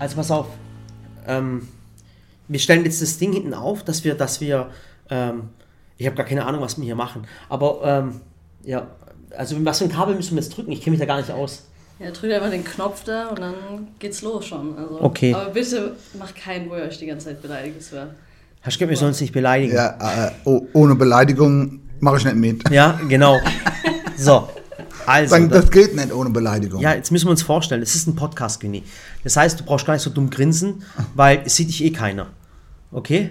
Also pass auf. Ähm, wir stellen jetzt das Ding hinten auf, dass wir, dass wir, ähm, ich habe gar keine Ahnung, was wir hier machen. Aber ähm, ja, also was für ein Kabel müssen wir jetzt drücken? Ich kenne mich da gar nicht aus. Ja, drückt einfach den Knopf da und dann geht's los schon. Also, Okay. Aber bitte macht keinen, wo ihr euch die ganze Zeit beleidigt. Das wäre. Herr Schmidt, wir sollen uns nicht beleidigen. Ja, äh, oh, ohne Beleidigung mache ich nicht mit. Ja, genau. So, also. Sagen, da- das geht nicht ohne Beleidigung. Ja, jetzt müssen wir uns vorstellen, es ist ein Podcast, Günni. Das heißt, du brauchst gar nicht so dumm grinsen, weil es sieht dich eh keiner. Okay?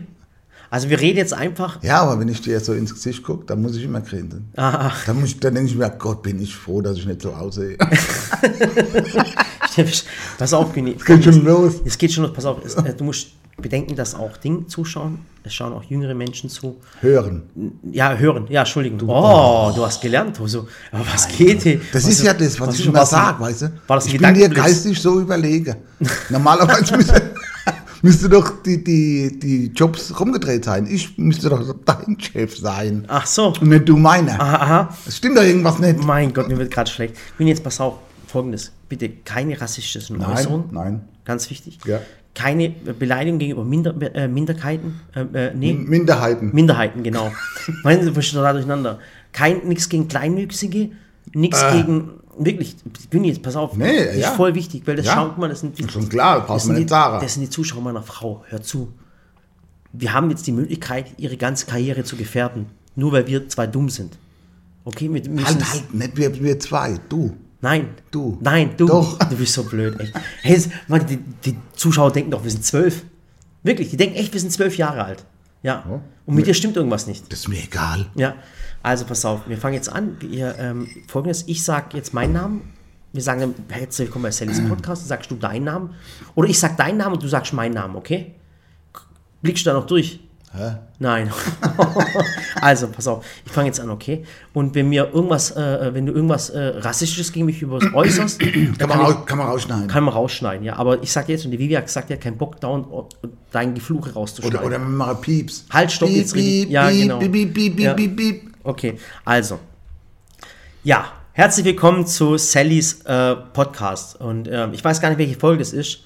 Also wir reden jetzt einfach. Ja, aber wenn ich dir so ins Gesicht gucke, dann muss ich immer grinsen. Ah, Dann, muss ich, dann denke ich mir, Gott, bin ich froh, dass ich nicht so aussehe. pass auf, Günni. Es geht schon los. Es geht schon los, pass auf. Es, äh, du musst bedenken, dass auch Ding zuschauen. Es schauen auch jüngere Menschen zu. Hören. Ja, hören. Ja, Entschuldigung. oh, du hast gelernt, Hoso. Aber was geht hier? Das Was ist ja das, was, ich ist- immer was- sage, weißt du? War das ich bin dir geistig so überlegen. Normalerweise müsste, müsste doch die, die, die Jobs rumgedreht sein. Ich müsste doch dein Chef sein. Ach so. Und nicht du meiner. Aha, aha. Es stimmt doch irgendwas nicht. Mein Gott, mir wird gerade schlecht. Günni, jetzt pass auf. Folgendes. Bitte keine rassistischen Nein, Äußerungen. nein. Ganz wichtig. Ja. Keine Beleidigung gegenüber Minder, äh, Minderheiten. Äh, äh, nee, Minderheiten. Minderheiten, genau. Meinen Sie, verstehe total durcheinander. Kein, nichts gegen Kleinwüchsige, nichts gegen, wirklich, Günni, jetzt pass auf. Nee, das ist ja. voll wichtig, weil das Ja. schaut man, das sind, Schon klar, das sind, die, das sind die Zuschauer meiner Frau. Hör zu. Wir haben jetzt die Möglichkeit, ihre ganze Karriere zu gefährden, nur weil wir zwei dumm sind. Okay, müssen Halt, halt, nicht wir, wir zwei, du. Nein. Du. Nein, du. Doch. Du bist so blöd, echt. Hey, Mann, die, die Zuschauer denken doch, wir sind zwölf. Wirklich, die denken echt, wir sind zwölf Jahre alt. Ja. Und mit dir stimmt irgendwas nicht. Das ist mir egal. Ja. Also pass auf, wir fangen jetzt an. Wir, ähm, Folgendes, ich sage jetzt meinen Namen. Wir sagen dann, herzlich willkommen bei Sallys Podcast. Dann sagst du deinen Namen. Oder ich sag deinen Namen und du sagst meinen Namen, okay? Blickst du da noch durch? Hä? Nein. also, pass auf, ich fange jetzt an, okay? Und wenn mir irgendwas, äh, wenn du irgendwas äh, Rassistisches gegen mich über äußerst, dann Kann man, kann, ich, kann man rausschneiden. kann man rausschneiden, ja. Aber ich sag jetzt, und die Vivian sagt, die hat keinen Bock, dauernd dein Gefluche rauszuschneiden. Oder, oder wir machen Pieps. Halt, stopp, Piep, jetzt piep, Ja, genau. Piep, piep, Ja. piep, piep. Okay, also. Ja, herzlich willkommen zu Sallys äh, Podcast. Und ähm, ich weiß gar nicht, welche Folge das ist.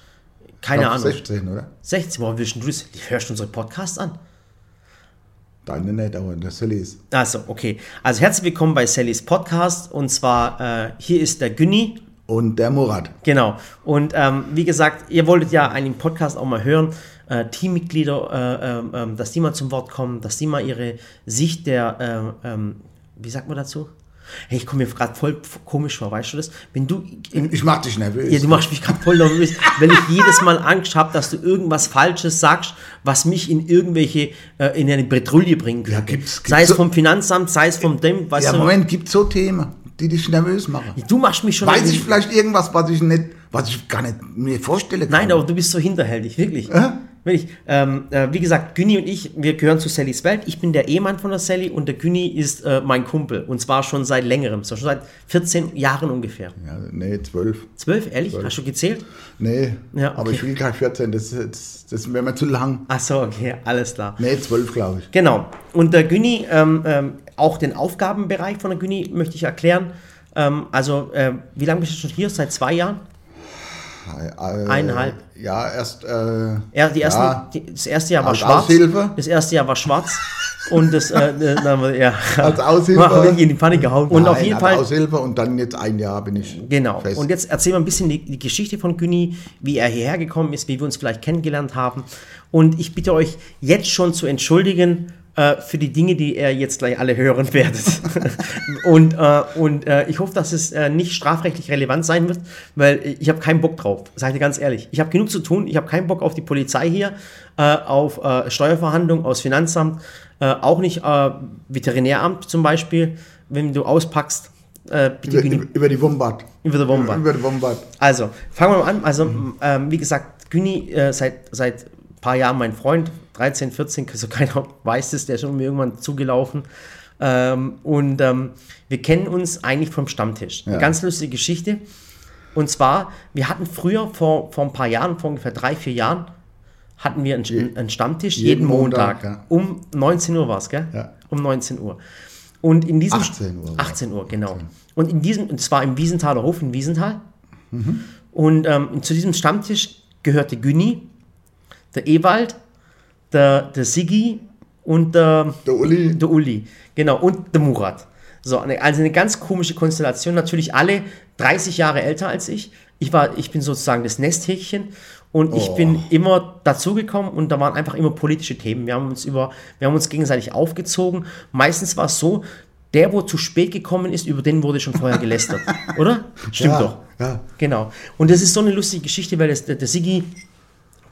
Keine Ahnung. 16, oder? 16, woher willst du das? Hörst du unsere Podcast an? Deine nicht, aber das soll ich. Also, okay. Also herzlich willkommen bei Sallys Podcast. Und zwar, äh, hier ist der Günni. Und der Murat. Genau. Und ähm, wie gesagt, ihr wolltet ja einen Podcast auch mal hören. Äh, Teammitglieder, äh, ähm, ähm, dass die mal zum Wort kommen, dass die mal ihre Sicht der, äh, ähm, wie sagt man dazu? Hey, ich komme mir gerade voll komisch vor, weißt du das? Wenn du Ich mach dich nervös. ja, du machst mich gerade voll nervös, weil ich jedes Mal Angst habe, dass du irgendwas Falsches sagst, was mich in irgendwelche, äh, in eine Bretrouille bringen könnte. gibt's- gibt's sei es vom Finanzamt, sei es vom dem, weißt ja, du? Moment, gibt so Themen, die dich nervös machen. Du machst mich schon Weiß ich vielleicht irgendwas, was ich nicht, was ich gar nicht mir vorstellen kann? Nein, aber du bist so hinterhältig, wirklich. Wirklich. Ähm, äh, wie gesagt, Günni und ich, wir gehören zu Sallys Welt. Ich bin der Ehemann von der Sally und der Günni ist äh, mein Kumpel. Und zwar schon seit längerem, so schon seit 14 Jahren ungefähr. Ja, nee, 12. Zwölf, ehrlich? Hast du gezählt? Nee, Ja, aber okay. ich will kein 14, das, das, das wäre mir zu lang. Ach so, okay, alles klar. Nee, 12, glaube ich. Genau. Und der Günni, ähm, ähm, auch den Aufgabenbereich von der Günni möchte ich erklären. Ähm, also, äh, wie lange bist du schon hier? Seit zwei Jahren? Äh, Eineinhalb. Ja, erst. Äh, Ja, die ersten, ja, die, das erste Jahr war schwarz. Aushilfe? Das erste Jahr war schwarz. Und das, äh, äh, dann, wir- ja. Als Aushilfe? Mich in die Panik gehauen. Und auf nein, jeden Fall. Aushilfe und dann jetzt ein Jahr bin ich. Genau. Fest. Und jetzt erzählen wir ein bisschen die, die Geschichte von Günni, wie er hierher gekommen ist, wie wir uns vielleicht kennengelernt haben. Und ich bitte euch jetzt schon zu entschuldigen äh, für die Dinge, die ihr jetzt gleich alle hören werdet. und äh, und äh, ich hoffe, dass es äh, nicht strafrechtlich relevant sein wird, weil ich habe keinen Bock drauf, sage ich dir ganz ehrlich. Ich habe genug zu tun, ich habe keinen Bock auf die Polizei hier, äh, auf Steuerverhandlungen, aus Finanzamt, auch nicht Veterinäramt zum Beispiel, wenn du auspackst. Äh, bitte über, über, über die Wombat. über den Wombat. Über die Wombat. Also, fangen wir mal an. Also, ähm, wie gesagt, Günni äh, seit, seit ein paar Jahren mein Freund, 13, 14, also keiner weiß es, der ist schon mir irgendwann zugelaufen. Ähm, und ähm, wir kennen uns eigentlich vom Stammtisch. Eine Ja. ganz lustige Geschichte. Und zwar, wir hatten früher, vor, vor ein paar Jahren, vor ungefähr drei, vier Jahren, hatten wir einen, einen Stammtisch jeden, jeden Montag. Montag, ja. Um 19 Uhr war es, gell? Ja. Um 19 Uhr. Und in diesem 18 Uhr war 18 Uhr, genau. Und in diesem, und zwar im Wiesenthaler Hof in Wiesenthal. Und ähm, zu diesem Stammtisch gehörte Günni, der Ewald, der, der Siggi und der, Der Uli. der Uli. Genau, und der Murat. So, eine, also eine ganz komische Konstellation. Natürlich alle 30 Jahre älter als ich. Ich, war, ich bin sozusagen das Nesthäkchen und ich Oh. bin immer dazugekommen und da waren einfach immer politische Themen. Wir haben uns über, wir haben uns gegenseitig aufgezogen. Meistens war es so, der, wo zu spät gekommen ist, über den wurde schon vorher gelästert. Oder? Stimmt Ja, doch. ja. Genau. Und das ist so eine lustige Geschichte, weil das, der, der Sigi,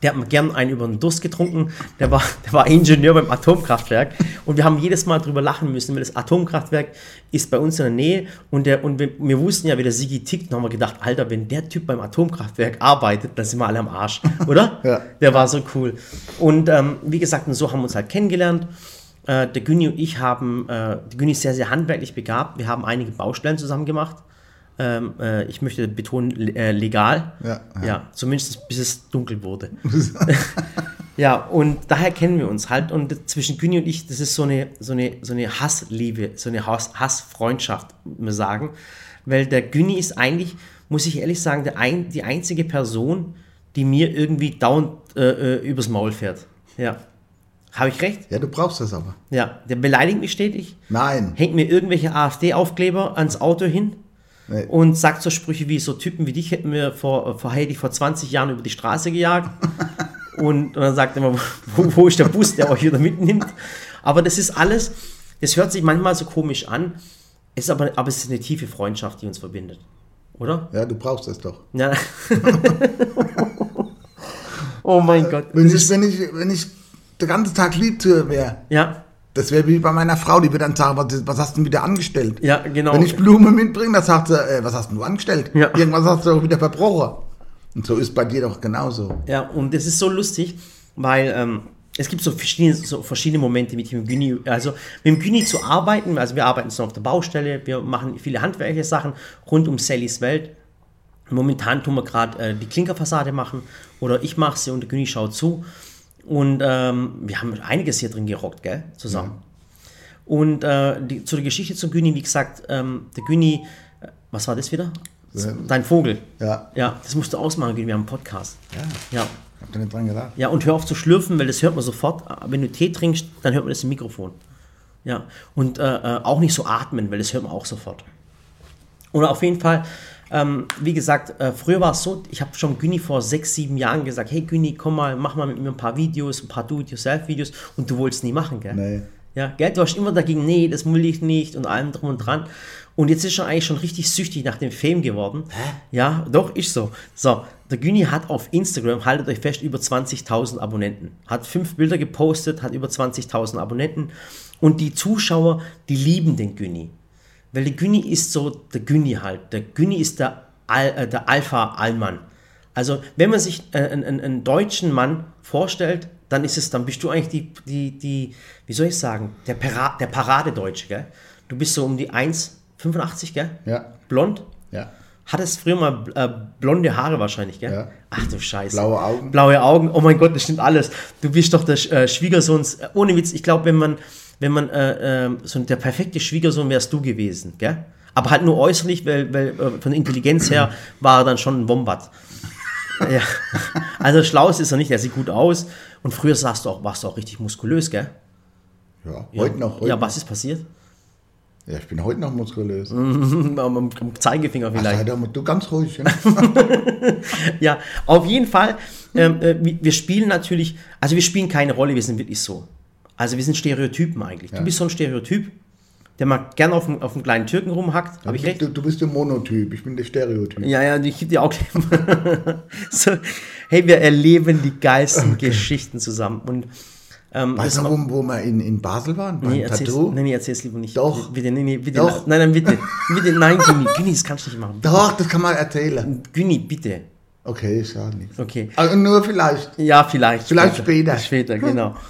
der hat mir gern einen über den Durst getrunken. Der war, der war Ingenieur beim Atomkraftwerk. Und wir haben jedes Mal drüber lachen müssen, weil das Atomkraftwerk ist bei uns in der Nähe. Und, der, und wir, wir wussten ja, wie der Sigi tickt. Und haben wir gedacht, Alter, wenn der Typ beim Atomkraftwerk arbeitet, dann sind wir alle am Arsch. Oder? Ja. Der war so cool. Und ähm, wie gesagt, und so haben wir uns halt kennengelernt. Äh, der Günni und ich haben, äh, der Günni ist sehr, sehr handwerklich begabt. Wir haben einige Baustellen zusammen gemacht. Ähm, äh, ich möchte betonen, äh, legal. Ja, ja. ja, zumindest bis es dunkel wurde. ja, und daher kennen wir uns halt. Und zwischen Günni und ich, das ist so eine, so eine, so eine Hassliebe, so eine Hass, Hassfreundschaft, muss man sagen. Weil der Günni ist eigentlich, muss ich ehrlich sagen, der ein, die einzige Person, die mir irgendwie dauernd äh, äh, übers Maul fährt. Ja. Habe ich recht? Ja, du brauchst das aber. Ja. Der beleidigt mich stetig, Nein. hängt mir irgendwelche AfD-Aufkleber ans Auto hin Nee. und sagt so Sprüche wie so Typen wie dich hätten wir vor, vor, ich vor 20 Jahren über die Straße gejagt. und, und dann sagt er immer, wo, wo ist der Bus, der euch wieder mitnimmt? Aber das ist alles, das hört sich manchmal so komisch an, ist aber, aber es ist eine tiefe Freundschaft, die uns verbindet. Oder? Ja, du brauchst das doch. Ja. oh mein Gott. Wenn ich, wenn ich, wenn ich den ganzen Tag lieb zu wäre, Ja, das wäre wie bei meiner Frau, die wird dann sagen, was, was hast du denn wieder angestellt? ja, genau. Wenn ich Blumen mitbringe, dann sagt sie, äh, was hast denn du angestellt? Ja. Irgendwas hast du auch wieder verbrochen. Und so ist bei dir doch genauso. Ja, und das ist so lustig, weil ähm, es gibt so verschiedene, so verschiedene Momente mit dem Güni, also mit dem Güni zu arbeiten, also wir arbeiten so auf der Baustelle, wir machen viele handwerkliche Sachen rund um Sallys Welt. Momentan tun wir gerade äh, die Klinkerfassade machen oder ich mache sie und der Güni schaut zu. Und ähm, wir haben einiges hier drin gerockt, gell, zusammen. Und äh, die, zu der Geschichte zum Güni, wie gesagt, ähm, der Güni, äh, was war das wieder? Ja. Dein Vogel. Ja. Ja, das musst du ausmachen, Güni, wir haben einen Podcast. Ja. Ja. Hab da nicht dran gedacht. Ja, und hör auf zu schlürfen, weil das hört man sofort. Wenn du Tee trinkst, dann hört man das im Mikrofon. Ja, und äh, äh, auch nicht so atmen, weil das hört man auch sofort. Oder auf jeden Fall, ähm, wie gesagt, äh, früher war es so, ich habe schon Günni vor sechs, sieben Jahren gesagt, hey Günni, komm mal, mach mal mit mir ein paar Videos, ein paar Do-it-yourself-Videos und du wolltest nie machen, gell? Nee. Ja, gell, du hast immer dagegen, nee, das will ich nicht und allem drum und dran. Und jetzt ist er eigentlich schon richtig süchtig nach dem Fame geworden. Ja, doch, ist so. So, der Güni hat auf Instagram, haltet euch fest, über 20.000 Abonnenten. Hat fünf Bilder gepostet, hat über 20.000 Abonnenten. Und die Zuschauer, die lieben den Güni. Weil der Güni ist so der Güni halt. Der Güni ist der, Al, äh, der Alpha-Allmann. Also, wenn man sich äh, einen, einen, deutschen Mann vorstellt, dann ist es, dann bist du eigentlich die, die, die wie soll ich sagen, der, Para, der Paradedeutsche, gell? Du bist so um die 1,85, gell? Ja. Blond. Ja. Hattest früher mal äh, blonde Haare wahrscheinlich, gell? Ja. Ach du Scheiße. Blaue Augen. Blaue Augen. Oh mein Gott, das stimmt alles. Du bist doch der äh, Schwiegersohns. Äh, ohne Witz, ich glaube, wenn man, wenn man äh, äh, so der perfekte Schwiegersohn wärst du gewesen, gell? Aber halt nur äußerlich, weil, weil äh, von Intelligenz her war er dann schon ein Wombat. ja. Also schlau ist er nicht, er sieht gut aus. Und früher sahst du auch, warst du auch richtig muskulös, gell? Ja, heute noch. Heute ja, was ist passiert? Ja, ich bin heute noch muskulös. am, am, am Zeigefinger Ach, vielleicht. mal- du ganz ruhig. Ja? Ja, auf jeden Fall. Ähm, äh, wir spielen natürlich, also wir spielen keine Rolle, wir sind wirklich so. Also wir sind Stereotypen eigentlich. Du bist so ein Stereotyp, der mal gern auf dem, auf dem kleinen Türken rumhackt. Habe ich recht? Du, du bist der Monotyp, ich bin der Stereotyp. Ja, ja, ich gebe dir auch so, Hey, wir erleben die geilsten Geschichten zusammen. Und ähm, Weißt du, wo, wo wir in, in Basel waren? Beim Nee, erzähl's, Tattoo? nee, nee, erzähl's lieber nicht. Doch. Bitte, bitte, nee, nee, bitte. Doch. Nein, nein, bitte. bitte nein, Günni. Günni, das kannst du nicht machen. Doch, das kann man erzählen. Günni, bitte. Okay, ja nichts. Okay. Also nur vielleicht. Ja, vielleicht. Vielleicht später. Später, genau.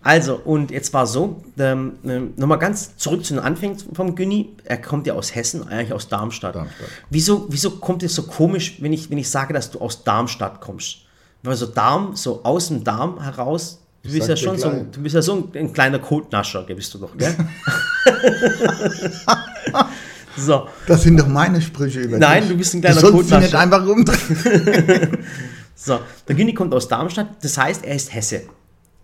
Also, und jetzt war so, ähm, ähm, nochmal ganz zurück zu den Anfängen vom Günni. Er kommt ja aus Hessen, eigentlich aus Darmstadt. Darmstadt. Wieso, wieso kommt es so komisch, wenn ich, wenn ich sage, dass du aus Darmstadt kommst? Weil so Darm, so aus dem Darm heraus, du bist ja schon so, du bist ja so ein, ein kleiner Kotnascher, bist du doch, gell? so. Das sind doch meine Sprüche über Nein, dich. du bist ein kleiner Du Kotnascher. nicht einfach rumdrehen. So, der Günni kommt aus Darmstadt, das heißt, er ist Hesse.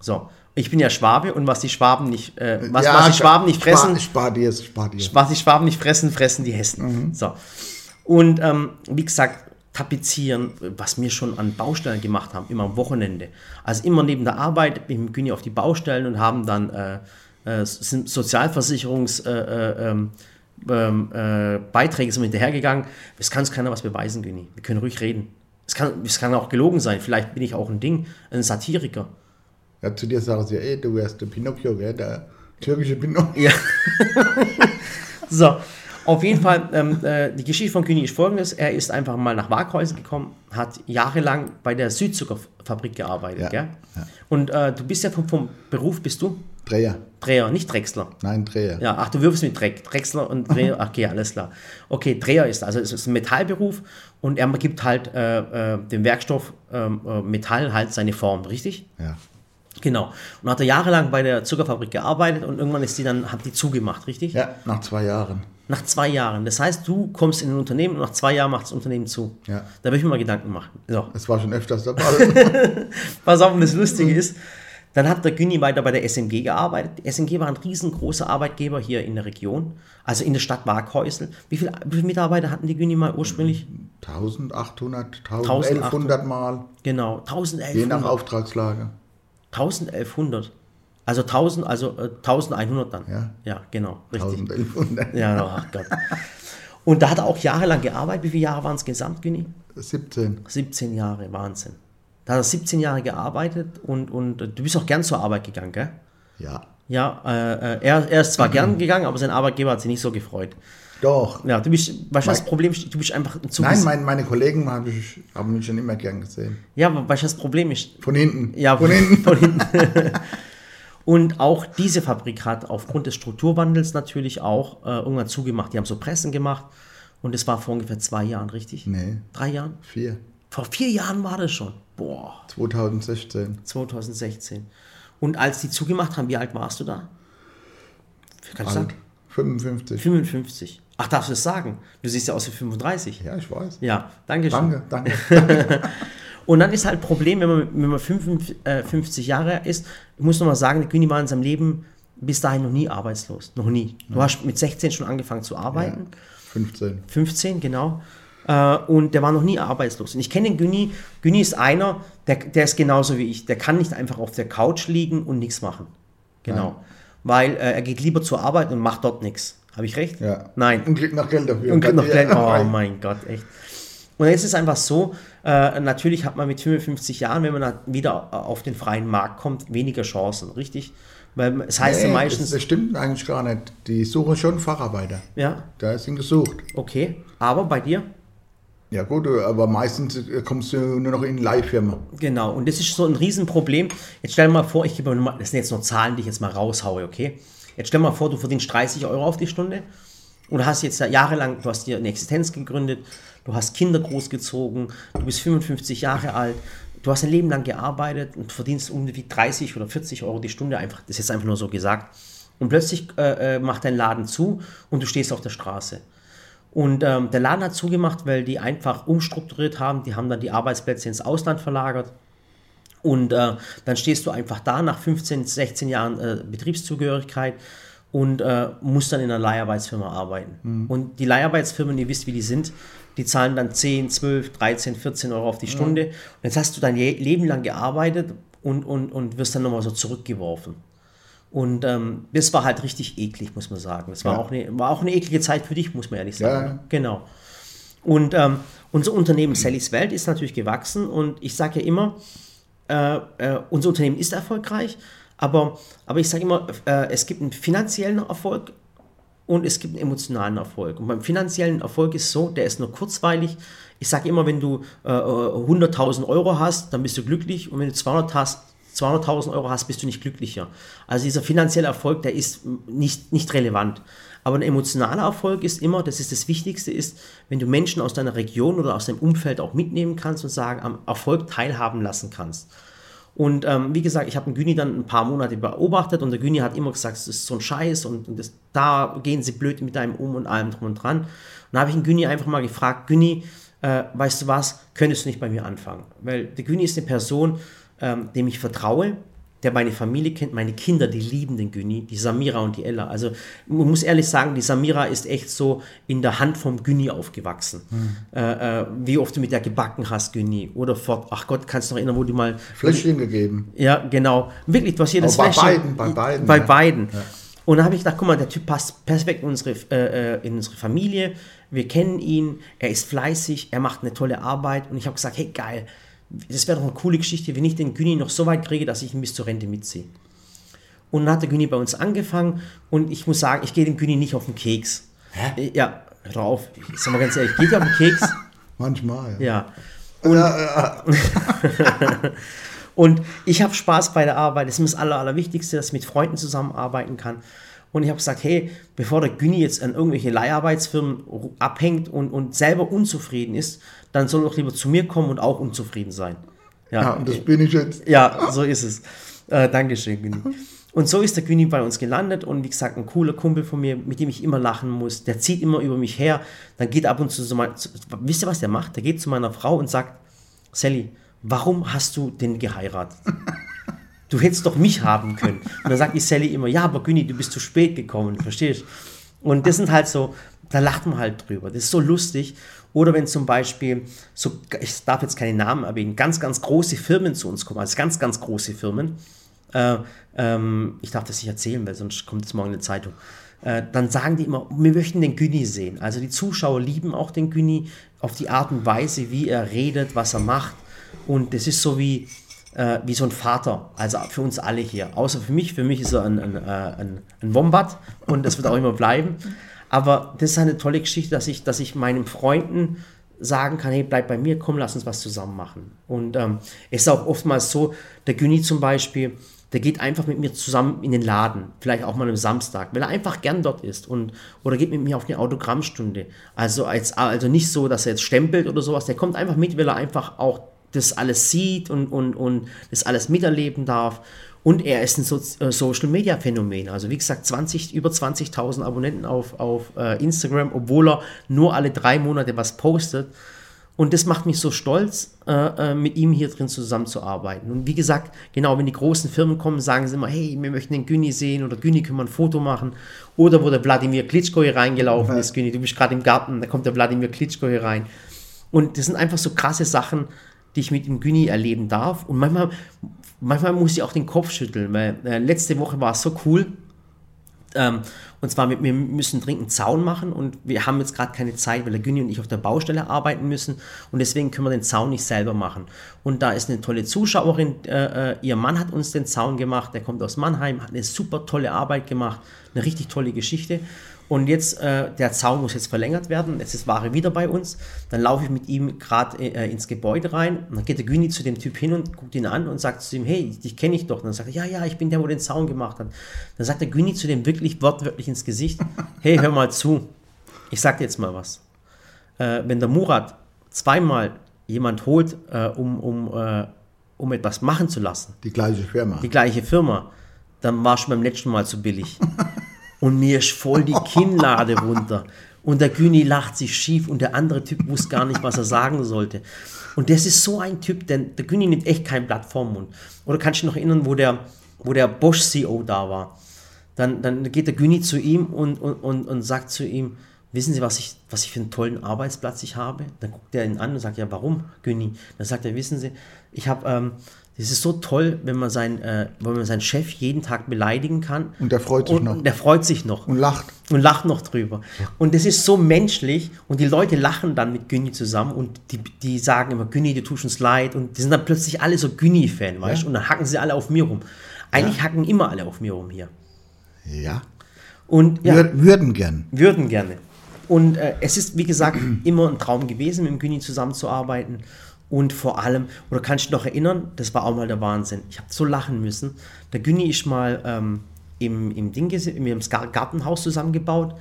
So, ich bin ja Schwabe und was die Schwaben nicht, äh, was, was die Schwaben nicht fressen, Spar, spar dir, spar dir. was die Schwaben nicht fressen, fressen die Hessen. So. Und ähm, wie gesagt, tapezieren, was wir schon an Baustellen gemacht haben, immer am Wochenende. Also immer neben der Arbeit bin ich mit Günni auf die Baustellen und haben dann äh, äh, sind Sozialversicherungs äh, äh, ähm, ähm, äh, Beiträge sind wir hinterhergegangen. Es kann uns keiner was beweisen, Günni. Wir können ruhig reden. Es kann, es kann auch gelogen sein. Vielleicht bin ich auch ein Ding, ein Satiriker. Ja, zu dir sagen sie, ey, du wärst der Pinocchio, gell? Der türkische Pinocchio. Ja. so, auf jeden Fall, ähm, äh, die Geschichte von Kühni ist folgendes. Er ist einfach mal nach Waghäusel gekommen, hat jahrelang bei der Südzuckerfabrik gearbeitet. Ja, ja. Und äh, du bist ja vom, vom Beruf, bist du? Dreher. Dreher, nicht Drechsler. Nein, Dreher. Ja, ach, du wirfst mit Dreck. Drechsler und Dreher, ach, okay, alles klar. Okay, Dreher ist, also es ist ein Metallberuf und er gibt halt äh, äh, dem Werkstoff ähm, äh, Metall halt seine Form, richtig? Ja. Genau. Und hat er jahrelang bei der Zuckerfabrik gearbeitet und irgendwann ist die dann, hat die zugemacht, richtig? Ja, nach zwei Jahren. Nach zwei Jahren. Das heißt, du kommst in ein Unternehmen und nach zwei Jahren macht das Unternehmen zu. Ja. Da würde ich mir mal Gedanken machen. So. Es war schon öfters der Fall. Was auch das Lustige ist, dann hat der Günni weiter bei der SMG gearbeitet. Die SMG war ein riesengroßer Arbeitgeber hier in der Region, also in der Stadt Waghäusel. Wie viele, wie viele Mitarbeiter hatten die Günni mal ursprünglich? 1800, 1800 1100 Mal, Genau, je nach 1100. Auftragslage. 1100. Also 1000, also äh, 1100 dann. Ja. Ja, genau, richtig. 1100. Ja, ach Gott. Und da hat er auch jahrelang gearbeitet. Wie viele Jahre waren es gesamt, Günni? 17. 17 Jahre, Wahnsinn. Da hat er 17 Jahre gearbeitet und, und äh, du bist auch gern zur Arbeit gegangen, gell? Ja. Ja, äh, äh, er, er ist zwar gern gegangen, aber sein Arbeitgeber hat sich nicht so gefreut. Doch. Ja, du bist, du, das Problem ist, du bist einfach ein zu Nein, mein, meine Kollegen haben mich, haben mich schon immer gern gesehen. Ja, aber du, das Problem ist, Von hinten. Ja, Von hinten. Von hinten. Und auch diese Fabrik hat aufgrund des Strukturwandels natürlich auch äh, irgendwann zugemacht. Die haben so Pressen gemacht und das war vor ungefähr zwei Jahren, richtig? Nee, Drei Jahren? vier. Vor vier Jahren war das schon. Boah, 2016. 2016. Und als die zugemacht haben, wie alt warst du da? Kannst du sagen? 55. 55. Ach, darfst du es sagen? Du siehst ja aus wie 35. Ja, ich weiß. Ja, danke schön. Danke, danke. Und dann ist halt ein Problem, wenn man, wenn man 55, äh, 50 Jahre ist, ich muss nochmal sagen, der Güni war in seinem Leben bis dahin noch nie arbeitslos. Noch nie. Du hast mit 16 schon angefangen zu arbeiten. 15. 15, genau. Äh, und der war noch nie arbeitslos. Und ich kenne den Güni. Güni ist einer, der, der ist genauso wie ich. Der kann nicht einfach auf der Couch liegen und nichts machen. Genau. Weil äh, er geht lieber zur Arbeit und macht dort nichts. Habe ich recht? Ja. Nein. Und kriegt noch Geld dafür. Und kriegt noch Ja, Geld. Oh mein Gott, echt. Und jetzt ist es einfach so, äh, natürlich hat man mit 55 Jahren, wenn man wieder auf den freien Markt kommt, weniger Chancen, richtig? Weil es heißt ja Nee, meistens, das, das stimmt eigentlich gar nicht. Die suchen schon Facharbeiter. ja, Da ist ihn gesucht. okay, aber bei dir, Ja gut, aber meistens kommst du nur noch in Leihfirma. genau, und das ist so ein Riesenproblem. Jetzt stell dir mal vor, ich gebe mal, das sind jetzt nur Zahlen, die ich jetzt mal raushaue, okay? Jetzt stell mal vor, du verdienst 30 Euro auf die Stunde und hast jetzt jahrelang, du hast dir eine Existenz gegründet, du hast Kinder großgezogen, du bist 55 Jahre alt, du hast ein Leben lang gearbeitet und verdienst irgendwie 30 oder 40 Euro die Stunde einfach, das ist jetzt einfach nur so gesagt. Und plötzlich äh, äh, macht dein Laden zu und du stehst auf der Straße. Und ähm, der Laden hat zugemacht, weil die einfach umstrukturiert haben, die haben dann die Arbeitsplätze ins Ausland verlagert. Und äh, dann stehst du einfach da nach 15, 16 Jahren äh, Betriebszugehörigkeit und äh, musst dann in einer Leiharbeitsfirma arbeiten. Und die Leiharbeitsfirmen, ihr wisst, wie die sind, die zahlen dann 10, 12, 13, 14 Euro auf die Stunde. Und jetzt hast du dein Leben lang gearbeitet und, und, und wirst dann nochmal so zurückgeworfen. Und ähm, das war halt richtig eklig, muss man sagen. Das war, Ja. auch eine, war auch eine eklige Zeit für dich, muss man ehrlich sagen. Ja. Genau. Und ähm, unser Unternehmen Sallys Welt ist natürlich gewachsen und ich sage ja immer, äh, äh, unser Unternehmen ist erfolgreich, aber, aber ich sage immer, äh, es gibt einen finanziellen Erfolg und es gibt einen emotionalen Erfolg. Und beim finanziellen Erfolg ist so, der ist nur kurzweilig. Ich sage immer, wenn du äh, 100.000 Euro hast, dann bist du glücklich und wenn du 200 hast, 200.000 Euro hast, bist du nicht glücklicher. Also dieser finanzielle Erfolg, der ist nicht, nicht relevant. Aber ein emotionaler Erfolg ist immer, das ist das Wichtigste, ist, wenn du Menschen aus deiner Region oder aus deinem Umfeld auch mitnehmen kannst und sagen, am Erfolg teilhaben lassen kannst. Und ähm, wie gesagt, ich habe den Güni dann ein paar Monate beobachtet und der Güni hat immer gesagt, das ist so ein Scheiß und, und das, da gehen sie blöd mit einem um und allem drum und dran. Und da habe ich den Güni einfach mal gefragt, Güni, äh, weißt du was, könntest du nicht bei mir anfangen. Weil der Güni ist eine Person, ähm, dem ich vertraue, der meine Familie kennt, meine Kinder, die lieben den Güni, die Samira und die Ella. Also man muss ehrlich sagen, die Samira ist echt so in der Hand vom Güni aufgewachsen. Hm. Äh, äh, wie oft du mit der gebacken hast, Güni. Oder fort, ach Gott, kannst du noch erinnern, wo du mal... Fläschchen gegeben. Ja, genau. Wirklich, hast jedes Aber bei Fläschchen. beiden, bei beiden, Bei ja. beiden. Und dann habe ich gedacht, guck mal, der Typ passt perfekt in unsere, äh, äh, in unsere Familie. Wir kennen ihn, er ist fleißig, er macht eine tolle Arbeit. Und ich habe gesagt, hey, geil, das wäre doch eine coole Geschichte, wenn ich den Günni noch so weit kriege, dass ich ihn bis zur Rente mitziehe. Und dann hat der Günni bei uns angefangen und ich muss sagen, ich gehe dem Günni nicht auf den Keks. Hä? Äh, Ja, hör auf, ich sag mal ganz ehrlich, geht dir auf den Keks? Manchmal. Ja. Ja, ja. Und ich habe Spaß bei der Arbeit. Das ist mir das Aller, Allerwichtigste, dass ich mit Freunden zusammenarbeiten kann. Und ich habe gesagt, hey, bevor der Günni jetzt an irgendwelche Leiharbeitsfirmen abhängt und, und selber unzufrieden ist, dann soll er doch lieber zu mir kommen und auch unzufrieden sein. ja, und das bin ich jetzt. Ja, so ist es. Äh, Dankeschön, Günni. Und so ist der Günni bei uns gelandet und wie gesagt, ein cooler Kumpel von mir, mit dem ich immer lachen muss. Der zieht immer über mich her. Dann geht ab und zu so mal, zu, wisst ihr, was der macht? Der geht zu meiner Frau und sagt, Sally, warum hast du den geheiratet? Du hättest doch mich haben können. Und dann sagt die Sally immer, ja, aber Günni, du bist zu spät gekommen, verstehst du? Und das sind halt so, da lacht man halt drüber. Das ist so lustig. Oder wenn zum Beispiel, so, ich darf jetzt keine Namen erwähnen, ganz, ganz große Firmen zu uns kommen, also ganz, ganz große Firmen, äh, ähm, ich darf das nicht erzählen, weil sonst kommt es morgen in die Zeitung. Äh, dann sagen die immer, wir möchten den Günni sehen. Also die Zuschauer lieben auch den Günni auf die Art und Weise, wie er redet, was er macht. Und das ist so wie, äh, wie so ein Vater, also für uns alle hier. Außer für mich, für mich ist er ein, ein, äh, ein, ein Wombat und das wird auch immer bleiben. Aber das ist eine tolle Geschichte, dass ich, dass ich meinen Freunden sagen kann, hey, bleib bei mir, komm, lass uns was zusammen machen. Und ähm, es ist auch oftmals so, der Günni zum Beispiel, der geht einfach mit mir zusammen in den Laden, vielleicht auch mal am Samstag, weil er einfach gern dort ist und oder geht mit mir auf eine Autogrammstunde. Also als also nicht so, dass er jetzt stempelt oder sowas, der kommt einfach mit, weil er einfach auch das alles sieht und, und, und das alles miterleben darf. Und er ist ein so äh, Social Media Phänomen. Also wie gesagt, 20, über 20.000 Abonnenten auf, auf äh, Instagram, obwohl er nur alle drei Monate was postet. Und das macht mich so stolz, äh, äh, mit ihm hier drin zusammenzuarbeiten. Und wie gesagt, genau, wenn die großen Firmen kommen, sagen sie immer, hey, wir möchten den Günni sehen oder Günni, können wir ein Foto machen. Oder wo der Wladimir Klitschko hier reingelaufen ist, Günni, du bist gerade im Garten, da kommt der Wladimir Klitschko hier rein. Und das sind einfach so krasse Sachen, die ich mit dem Günni erleben darf. Und manchmal, manchmal muss ich auch den Kopf schütteln, weil äh, letzte Woche war es so cool. Ähm, und zwar, mit, wir müssen dringend einen Zaun machen und wir haben jetzt gerade keine Zeit, weil der Günni und ich auf der Baustelle arbeiten müssen und deswegen können wir den Zaun nicht selber machen. Und da ist eine tolle Zuschauerin, äh, äh, ihr Mann hat uns den Zaun gemacht, der kommt aus Mannheim, hat eine super tolle Arbeit gemacht, eine richtig tolle Geschichte. Und jetzt, äh, der Zaun muss jetzt verlängert werden. Jetzt ist Ware wieder bei uns. Dann laufe ich mit ihm gerade äh, ins Gebäude rein. Und dann geht der Güni zu dem Typ hin und guckt ihn an und sagt zu ihm, hey, dich kenne ich doch. Und dann sagt er, ja, ja, ich bin der, wo den Zaun gemacht hat. Dann sagt der Güni zu dem wirklich wortwörtlich ins Gesicht, hey, hör mal zu. Ich sag dir jetzt mal was. Äh, wenn der Murat zweimal jemand holt, äh, um, um, äh, um etwas machen zu lassen, Die gleiche Firma. die gleiche Firma, dann war schon beim letzten Mal zu billig. Und mir ist voll die Kinnlade runter. Und der Güni lacht sich schief und der andere Typ wusste gar nicht, was er sagen sollte. Und das ist so ein Typ, denn der Güni nimmt echt kein Blatt vorm Mund. Oder kannst du dich noch erinnern, wo der, wo der Bosch-CEO da war? Dann, dann geht der Güni zu ihm und, und, und, und sagt zu ihm, wissen Sie, was ich, was ich für einen tollen Arbeitsplatz ich habe? Dann guckt er ihn an und sagt, ja, warum, Güni? Dann sagt er, wissen Sie, ich habe, ähm, das ist so toll, wenn man, sein, äh, wenn man seinen Chef jeden Tag beleidigen kann. Und der freut sich und, noch. Und der freut sich noch. Und lacht. Und lacht noch drüber. Und das ist so menschlich und die Leute lachen dann mit Günni zusammen und die, die sagen immer, Günni, du tust uns leid und die sind dann plötzlich alle so Günni-Fan, weißt du? Und dann hacken sie alle auf mir rum. Eigentlich hacken immer alle auf mir rum hier. Ja. Und ja, Wür- Würden gern. würden gerne. Und äh, es ist, wie gesagt, immer ein Traum gewesen, mit dem Günni zusammenzuarbeiten. Und vor allem, oder kannst du dich noch erinnern, das war auch mal der Wahnsinn. Ich habe so lachen müssen. Der Günni ist mal ähm, im, im Ding, im Gar- Gartenhaus zusammengebaut.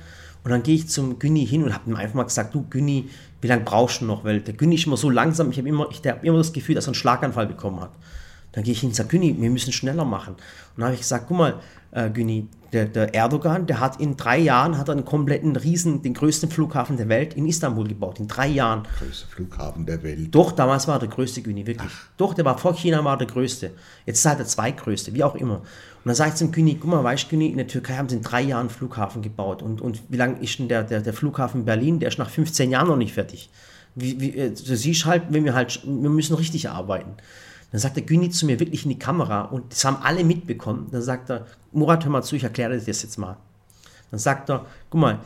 Und dann gehe ich zum Günni hin und habe ihm einfach mal gesagt, du Günni, wie lange brauchst du noch? Weil der Günni ist immer so langsam, ich habe immer, hab immer das Gefühl, dass er einen Schlaganfall bekommen hat. Dann gehe ich hin und sage, Güni, wir müssen schneller machen. Und dann habe ich gesagt, guck mal, äh, Güni, der, der Erdogan, der hat in drei Jahren hat er einen kompletten Riesen, den größten Flughafen der Welt in Istanbul gebaut. In drei Jahren. Größter Flughafen der Welt. Doch, damals war er der größte Güni, wirklich. Doch, der war vor China war der größte. Jetzt ist er halt der zweitgrößte, wie auch immer. Und dann sage ich zum Güni, guck mal, weißt du, Güni, in der Türkei haben sie in drei Jahren einen Flughafen gebaut. Und, und wie lange ist denn der, der, der Flughafen in Berlin? Der ist nach 15 Jahren noch nicht fertig. Wie, wie, äh, du siehst halt, wenn wir halt, wir müssen richtig arbeiten. Dann sagt der Güni zu mir wirklich in die Kamera und das haben alle mitbekommen. Dann sagt er, Murat, hör mal zu, ich erkläre dir das jetzt mal. Dann sagt er, guck mal,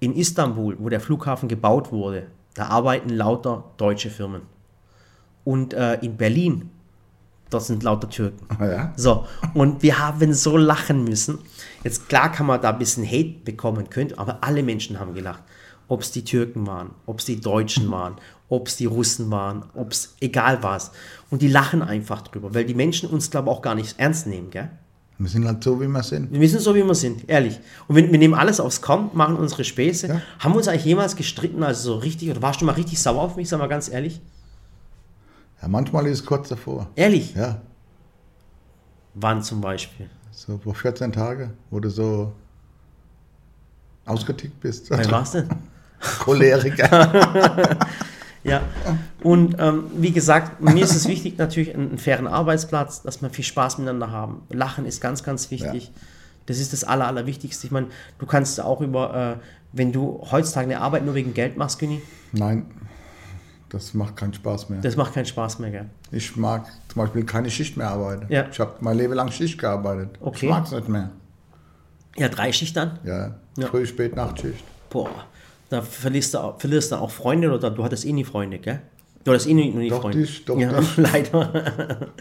in Istanbul, wo der Flughafen gebaut wurde, da arbeiten lauter deutsche Firmen. Und äh, in Berlin, dort sind lauter Türken. Ah, ja? So, und wir haben so lachen müssen. Jetzt klar kann man da ein bisschen Hate bekommen können, aber alle Menschen haben gelacht. Ob es die Türken waren, ob es die Deutschen waren, ob es die Russen waren, ob es egal was. Und die lachen einfach drüber, weil die Menschen uns, glaube ich, auch gar nicht ernst nehmen, gell? Wir sind halt so, wie wir sind. Wir sind so, wie wir sind, ehrlich. Und wir, wir nehmen alles aufs Korn, machen unsere Späße. Ja. Haben wir uns eigentlich jemals gestritten, also so richtig, oder warst du mal richtig sauer auf mich, sag mal ganz ehrlich? Ja, manchmal ist es kurz davor. Ehrlich? Ja, Wann zum Beispiel? so vor 14 Tagen, wo du so ausgetickt bist. Wann war's denn? Choleriker. Ja, und ähm, wie gesagt, mir ist es wichtig, natürlich einen, einen fairen Arbeitsplatz, dass wir viel Spaß miteinander haben. Lachen ist ganz, ganz wichtig. Das ist das Aller, Allerwichtigste. Ich meine, du kannst auch über, äh, wenn du heutzutage eine Arbeit nur wegen Geld machst, Güni, Nein, das macht keinen Spaß mehr. das macht keinen Spaß mehr, gell? Ich mag zum Beispiel keine Schicht mehr arbeiten. Ja. Ich habe mein Leben lang Schicht gearbeitet. Okay. Ich mag es nicht mehr. Ja, Dreischicht dann? Ja, Ja. früh, spät, Nachtschicht. Boah, da verlierst du, auch, verlierst du auch Freunde oder du hattest eh nie Freunde, gell? Du hattest eh nie, nie Doch Freunde. dich, doch ja, dich. leider.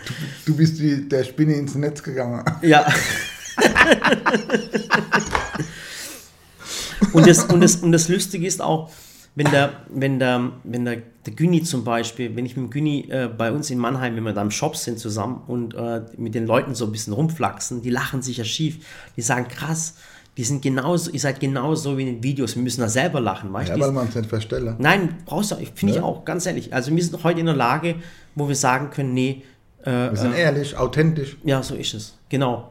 Du bist wie der Spinne ins Netz gegangen. Ja. und, das, und, das, und das Lustige ist auch, wenn der, wenn der, wenn der, der Güni zum Beispiel, wenn ich mit dem Güni äh, bei uns in Mannheim, wenn wir da im Shop sind zusammen und äh, mit den Leuten so ein bisschen rumflaxen, die lachen sich ja schief. Die sagen, krass, die sind genauso, ihr seid genauso wie in den Videos, wir müssen da selber lachen, weißt Ja, du? weil man es nicht verstelle. Nein, brauchst du, finde ich Ja. auch, ganz ehrlich. Also wir sind heute in der Lage, wo wir sagen können, nee, äh, Wir sind ehrlich, authentisch. ja, so ist es. Genau.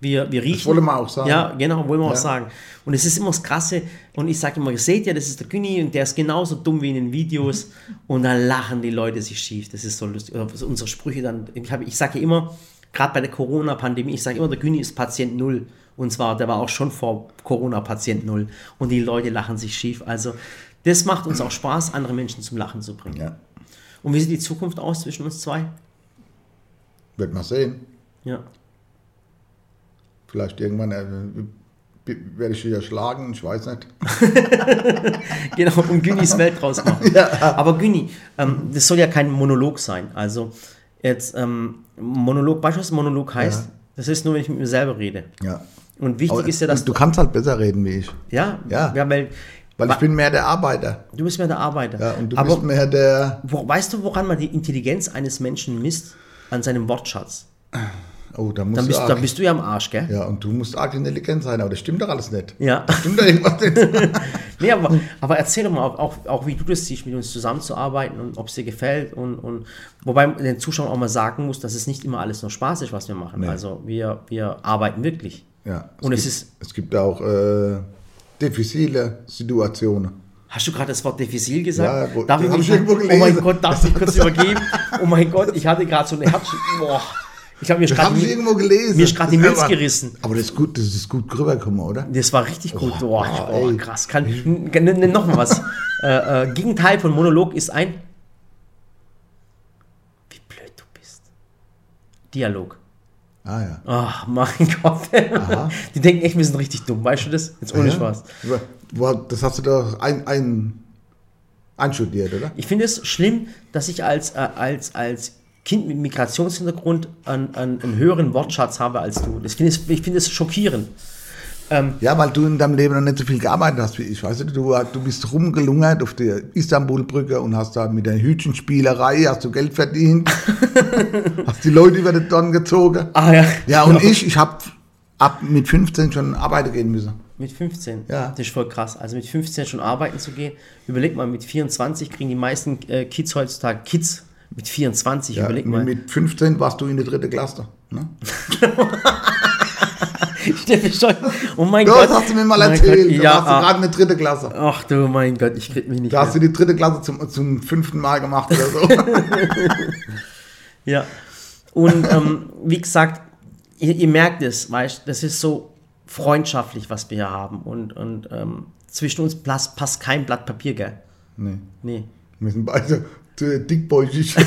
Wir, wir riechen. Das wollen wir auch sagen. Ja, genau, wollen wir auch Ja. sagen. Und es ist immer das Krasse. Und ich sage immer, ihr seht ja, das ist der Günni und der ist genauso dumm wie in den Videos. Und dann lachen die Leute sich schief. Das ist so lustig. Oder unsere Sprüche dann. Ich, hab- ich sage ja immer, gerade bei der Corona-Pandemie, ich sage immer, der Günni ist Patient Null. Und zwar, der war auch schon vor Corona Patient Null. Und die Leute lachen sich schief. Also, das macht uns auch Spaß, andere Menschen zum Lachen zu bringen. Ja. Und wie sieht die Zukunft aus zwischen uns zwei? Wird man sehen. Ja. Vielleicht irgendwann äh, werde ich wieder schlagen, ich weiß nicht. Genau, um Günnis Welt draus machen. Aber Günni, ähm, das soll ja kein Monolog sein. Also jetzt ähm, Monolog, weißt du, was Monolog heißt? Ja. Das ist nur, wenn ich mit mir selber rede. Ja. Und wichtig Aber ist ja, dass du kannst halt besser reden wie ich. ja, Ja. weil, Weil ich bin mehr der Arbeiter. du bist mehr der Arbeiter. Ja, und du Aber bist mehr der. wo, weißt du, woran man die Intelligenz eines Menschen misst? An seinem Wortschatz. Oh, da musst Dann du bist, arg, dann bist du ja am Arsch, gell? Ja, und du musst arg intelligent sein, aber das stimmt doch alles nicht. Ja. Stimmt doch irgendwas nicht. Nee, aber, aber erzähl doch mal, auch, auch, wie du das siehst, mit uns zusammenzuarbeiten und ob es dir gefällt. Und, und wobei man den Zuschauern auch mal sagen muss, dass es nicht immer alles nur Spaß ist, was wir machen. Nee. Also wir, wir arbeiten wirklich. Ja, Und es gibt, ist- Es gibt auch äh, diffizile Situationen. Hast du gerade das Wort diffizil gesagt? Ja, darf das ich ich irgendwo oh mein gelesen. Gott, darf ich kurz übergeben? Oh mein Gott, ich hatte gerade so eine Herz... Boah. Ich habe mir gerade irgendwo gelesen. mir ist gerade die Milz gerissen. Aber das ist gut, das ist gut rübergekommen, oder? Das war richtig gut. Oh, oh, ey. krass. Kann, nenn, noch mal was. äh, äh, Gegenteil von Monolog ist ein... Wie blöd du bist. Dialog. Ah ja. Ach, mein Gott. Die denken echt, wir sind richtig dumm. Weißt du das? Jetzt ohne ja. Spaß. Das hast du doch ein, ein, einstudiert, oder? Ich finde es schlimm, dass ich als, äh, als, als Kind mit Migrationshintergrund einen, einen, einen höheren Wortschatz habe als du. Das find ich ich finde es schockierend. Ja, weil du in deinem Leben noch nicht so viel gearbeitet hast wie ich. Weißt du, du, du bist rumgelungert auf der Istanbulbrücke und hast da mit der Hütchenspielerei hast du Geld verdient. hast die Leute über den Don gezogen. Ah ja. Ja, und ich, ich habe ab mit 15 schon arbeiten gehen müssen. Mit 15. Ja. Das ist voll krass. Also mit 15 schon arbeiten zu gehen. Überleg mal, mit 24 kriegen die meisten äh, Kids heutzutage, Kids, Mit 24, Ja, überleg mal. Mit 15 warst du in der dritten Klasse. Ne? Steffi. Oh mein Ja, Gott. das hast du mir mal Mein erzählt. Gott, da ja, warst du ah, gerade in der dritten Klasse. ach du mein Gott, ich krieg mich nicht Da hast du mehr. die dritte Klasse zum, zum fünften Mal gemacht oder so. Ja. Und ähm, wie gesagt, ihr, ihr merkt es, weißt das ist so freundschaftlich, was wir hier haben. Und, und ähm, zwischen uns passt, passt kein Blatt Papier, gell? nee, Nee. wir sind beide dickbäuchig.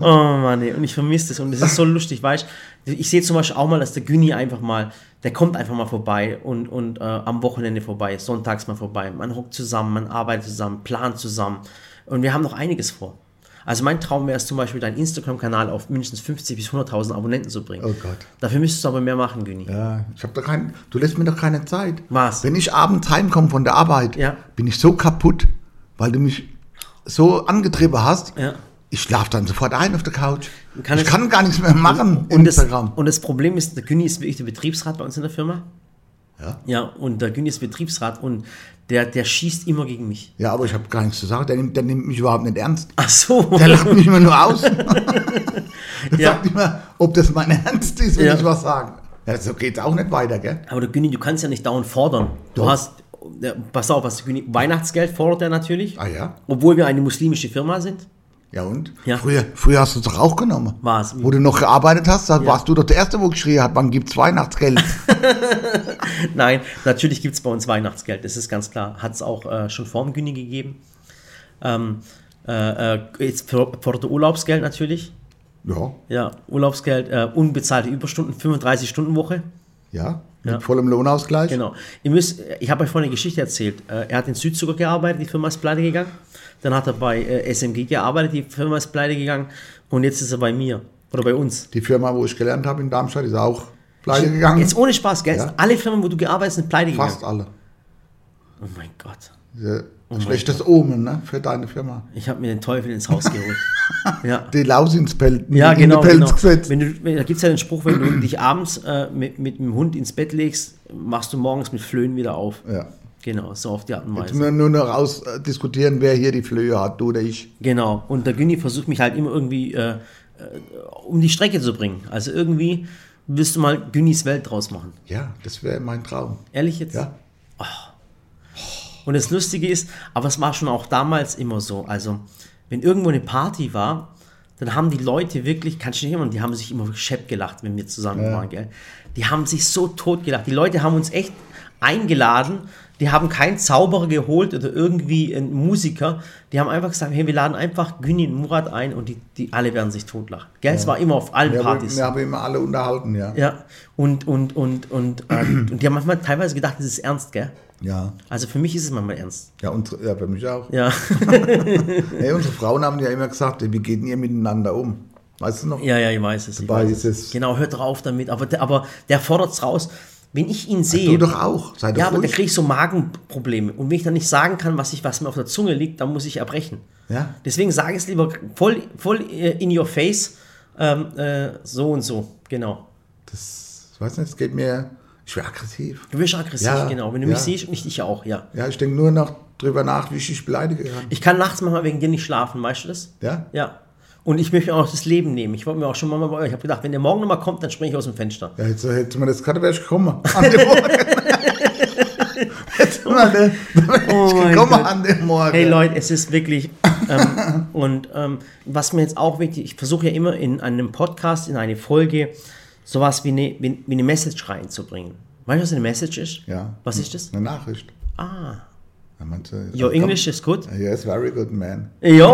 Oh Mann, ey. und ich vermisse das und es ist so lustig, weißt du, ich sehe zum Beispiel auch mal, dass der Günni einfach mal, der kommt einfach mal vorbei und, und äh, am Wochenende vorbei, sonntags mal vorbei. Man hockt zusammen, man arbeitet zusammen, plant zusammen und wir haben noch einiges vor. Also mein Traum wäre es zum Beispiel, deinen Instagram-Kanal auf mindestens 50 bis 100.000 Abonnenten zu bringen. Oh Gott. Dafür müsstest du aber mehr machen, Günni. Ja, ich habe doch kein, du lässt mir doch keine Zeit. Was? Wenn ich abends heimkomme von der Arbeit, Ja. bin ich so kaputt, weil du mich so angetrieben hast. Ja. Ich schlafe dann sofort ein auf der Couch. Kann ich es- kann gar nichts mehr machen Und das, Instagram. und das Problem ist, der Günni ist wirklich der Betriebsrat bei uns in der Firma. Ja. Ja, und der Günni ist Betriebsrat und der, der schießt immer gegen mich. ja, aber ich habe gar nichts zu sagen. Der nimmt, der nimmt mich überhaupt nicht ernst. Ach so. Der lacht mich immer nur aus. der Ja. sagt immer, ob das mein Ernst ist, wenn Ja. ich was sage. Ja, so geht's auch nicht weiter, gell? Aber der Günni, du kannst ja nicht dauernd fordern. Du Doch. hast, pass auf, was Weihnachtsgeld fordert er natürlich. Ah ja? Obwohl wir eine muslimische Firma sind. Ja und? Ja. Früher, früher hast du es doch auch genommen. Was? Wo du noch gearbeitet hast, da warst du doch der Erste, wo geschrien hat, wann gibt's Weihnachtsgeld? Nein, natürlich gibt es bei uns Weihnachtsgeld, das ist ganz klar. Hat es auch äh, schon vor dem Günni gegeben. Ähm, äh, äh, jetzt fordert er Urlaubsgeld natürlich. ja, Ja, Urlaubsgeld, äh, unbezahlte Überstunden, 35-Stunden-Woche. Ja, mit Ja. vollem Lohnausgleich. Genau. Ihr müsst, ich habe euch vorhin eine Geschichte erzählt. Äh, Er hat in Südzucker gearbeitet, die Firma ist pleite gegangen. Dann hat er bei äh, SMG gearbeitet, die Firma ist pleite gegangen. Und jetzt ist er bei mir oder bei uns. Die Firma, wo ich gelernt habe in Darmstadt, ist auch pleite gegangen. Jetzt ohne Spaß, gell? Ja. Alle Firmen, wo du gearbeitet hast, sind pleite gegangen. Fast alle. Oh mein Gott. Sehr mein schlechtes Omen ne, für deine Firma. Ich habe mir den Teufel ins Haus geholt. ja. Die Laus ins Pelz, Ja, genau. Pelz genau. Wenn du, wenn, da gibt es ja den Spruch, wenn du dich abends äh, mit, mit dem Hund ins Bett legst, machst du morgens mit Flöhen wieder auf. Ja. Genau, so auf die Art und Jetzt Weise. müssen wir nur noch ausdiskutieren, wer hier die Flöhe hat, du oder ich. Genau. Und der Günni versucht mich halt immer irgendwie äh, äh, um die Strecke zu bringen. Also irgendwie willst du mal Günnis Welt draus machen. Ja, das wäre mein Traum. Ehrlich jetzt? Ja. Und das Lustige ist, aber es war schon auch damals immer so. Also, wenn irgendwo eine Party war, dann haben die Leute wirklich, kannst du nicht immer, die haben sich immer schepp gelacht, wenn wir zusammen waren, gell? Die haben sich so tot gelacht. Die Leute haben uns echt eingeladen. Die haben keinen Zauberer geholt oder irgendwie einen Musiker. Die haben einfach gesagt, hey, wir laden einfach Günni und Murat ein und die, die alle werden sich totlachen. Gell? Es war immer auf allen Wir haben, Partys. wir haben immer alle unterhalten, ja. Ja, und, und, und, und, äh, und die haben manchmal teilweise gedacht, das ist ernst, gell? Ja, Also für mich ist es manchmal ernst. ja, unsere, ja für mich auch. Ja, Hey, unsere Frauen haben ja immer gesagt, wie geht ihr miteinander um? Weißt du noch? ja, ja, ich weiß es. Ich weiß es- Genau, hört drauf damit. Aber der, aber der fordert es raus. Wenn ich ihn sehe. Du doch auch. Sei doch ja, aber da ruhig. kriege ich so Magenprobleme. Und wenn ich dann nicht sagen kann, was, ich, was mir auf der Zunge liegt, dann muss ich erbrechen. Ja. Deswegen sage ich es lieber voll, voll äh, in your face. Ähm, äh, so und so. Genau. Das, ich weiß nicht, es geht mir, ich wäre aggressiv. Du wirst aggressiv, Ja, genau. Wenn du ja. mich siehst und ich dich auch, ja. Ja, ich denke nur noch drüber nach, wie ich dich beleidige. Ich kann nachts manchmal wegen dir nicht schlafen, weißt du das? Ja? Ja. Und ich möchte mir auch das Leben nehmen. Ich wollte mir auch schon mal bei euch. Ich habe gedacht, wenn der morgen nochmal kommt, dann springe ich aus dem Fenster. Ja, jetzt hätte man das gerade wäre ich gekommen. An dem Morgen. ne, wäre ich Oh gekommen Gott. an dem Morgen. Hey Leute, es ist wirklich. Ähm, und ähm, was mir jetzt auch wichtig ich versuche ja immer in einem Podcast, in eine Folge, sowas wie eine, wie, wie eine Message reinzubringen. Weißt du, was eine Message ist? Ja. Was ist das? Eine Nachricht. Ah. Manche, Your English is good? Yes, very good, man. Ja.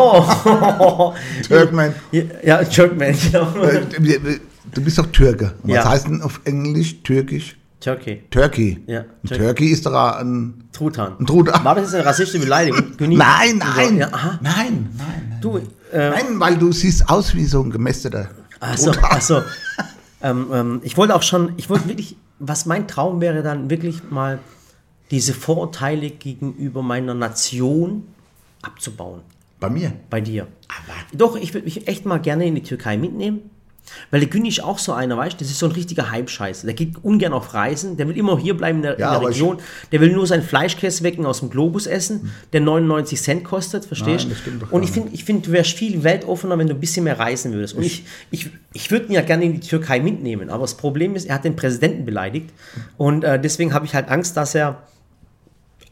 Turkman. ja, genau. Äh, Du bist doch Türke. Und Was Ja. heißt denn auf Englisch türkisch? Turkey. Turkey. Ja, Turkey. Turkey ist doch ein, Truthahn. ein Truthahn. War das jetzt eine rassistische Beleidigung? Nein, nein, Ja, nein, nein, nein. Du, äh, Nein, weil du siehst aus wie so ein gemästeter Achso, achso. ähm, ähm, ich wollte auch schon, ich wollte wirklich, was mein Traum wäre, dann wirklich mal diese Vorurteile gegenüber meiner Nation abzubauen. Bei mir. Bei dir. Aber Doch, ich würde mich echt mal gerne in die Türkei mitnehmen. Weil der Günni ist auch so einer, weißt du, das ist so ein richtiger Hype-Scheiß. Der geht ungern auf Reisen, der will immer hier bleiben in der, Ja, in der Region. Der will nur sein Fleischkäse wecken aus dem Globus essen, der 99 Cent kostet, verstehst doch Und ich finde, ich find, du wärst viel weltoffener, wenn du ein bisschen mehr reisen würdest. Und ich, ich, ich würde ihn ja gerne in die Türkei mitnehmen, aber das Problem ist, er hat den Präsidenten beleidigt. Und äh, deswegen habe ich halt Angst, dass er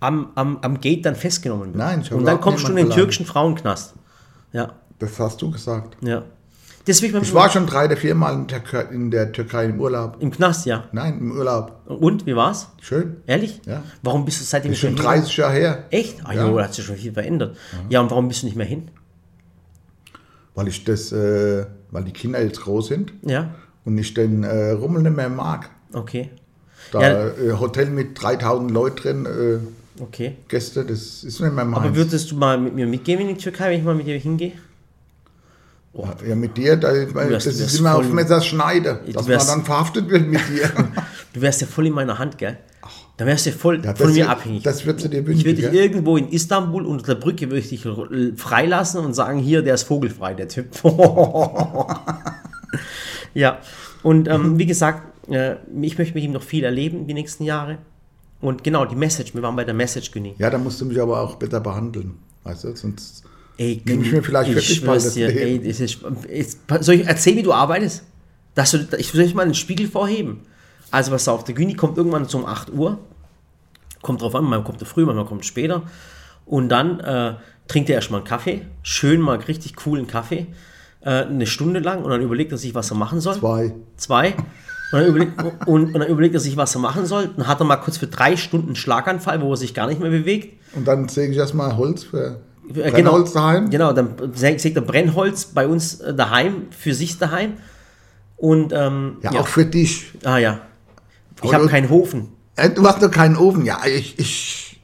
am, am, am Gate dann festgenommen wird. Nein, ich habe Und dann kommst du in den niemanden türkischen Frauenknast. Ja, Das hast du gesagt. ja. Deswegen Ich war schon drei oder vier Mal in der, Türkei- in der Türkei im Urlaub. im Knast, ja. Nein, im Urlaub. Und, wie war's? Schön. Ehrlich? Ja. Warum bist du seitdem schon hin? 30 Jahre her. Echt? Ah Ja. da hat sich schon viel verändert. Ja. und warum bist du nicht mehr hin? Weil ich das, äh, weil die Kinder jetzt groß sind Ja, und ich den äh, Rummel nicht mehr mag. okay. Da Ja. äh, Hotel mit 3000 Leuten drin, äh, Okay. Gäste, das ist nicht mehr meins. Aber würdest du mal mit mir mitgehen in die Türkei, wenn ich mal mit dir hingehe? ja, mit dir, da, das wärst- ist wärst immer auf Messerschneide, Du dass wärst- man dann verhaftet wird mit dir. Du wärst ja voll in meiner Hand, gell? Da wärst du ja voll Ja, das von mir wird- abhängig. das wird zu dir ich wünschen, würde dich irgendwo in Istanbul unter der Brücke würde ich dich freilassen und sagen, hier, der ist vogelfrei, der Typ. ja, und ähm, wie gesagt, äh, ich möchte mit ihm noch viel erleben die nächsten Jahre. Und genau, die Message, wir waren bei der Message, Günni. ja, da musst du mich aber auch besser behandeln. Weißt du, sonst. Ey, Nimm ich mir vielleicht ich wirklich schwör's das dir, ey, ist, jetzt, soll ich erzählen, wie du arbeitest? Dass du, ich soll ich mal einen Spiegel vorheben. Also pass auf, der Güni kommt irgendwann um 8 Uhr. Kommt drauf an, manchmal kommt er früh, manchmal kommt er später. Und dann äh, trinkt er erstmal einen Kaffee. Schön mal richtig coolen Kaffee. Äh, eine Stunde lang. Und dann überlegt er sich, was er machen soll. Zwei. Zwei. Und dann, überlegt, und, und dann überlegt er sich, was er machen soll. Dann hat er mal kurz für drei Stunden einen Schlaganfall, wo er sich gar nicht mehr bewegt. Und dann säge ich erstmal Holz für Äh, Brennholz daheim. Genau, dann sägt er Brennholz bei uns äh, daheim, für sich daheim. Und ähm, Ja, auch für dich. ah ja. Ich habe keinen Hofen. Äh, Du hast doch keinen Ofen. Ja, ich, ich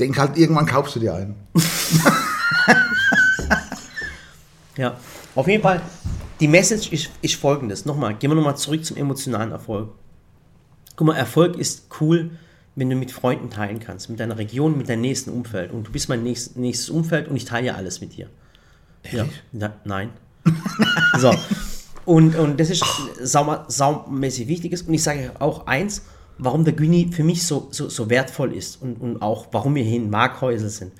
denke halt, irgendwann kaufst du dir einen. Ja. Auf jeden Fall, die Message ist, ist folgendes. Nochmal, gehen wir nochmal zurück zum emotionalen Erfolg. Guck mal, Erfolg ist cool, wenn du mit Freunden teilen kannst, mit deiner Region, mit deinem nächsten Umfeld. Und du bist mein nächstes, nächstes Umfeld und ich teile ja alles mit dir. Ja. Na, nein. so. Und, und das ist sau, saumäßig wichtig ist. Und ich sage auch eins, warum der Güni für mich so, so, so wertvoll ist und, und auch warum wir hier in Markhäusel sind.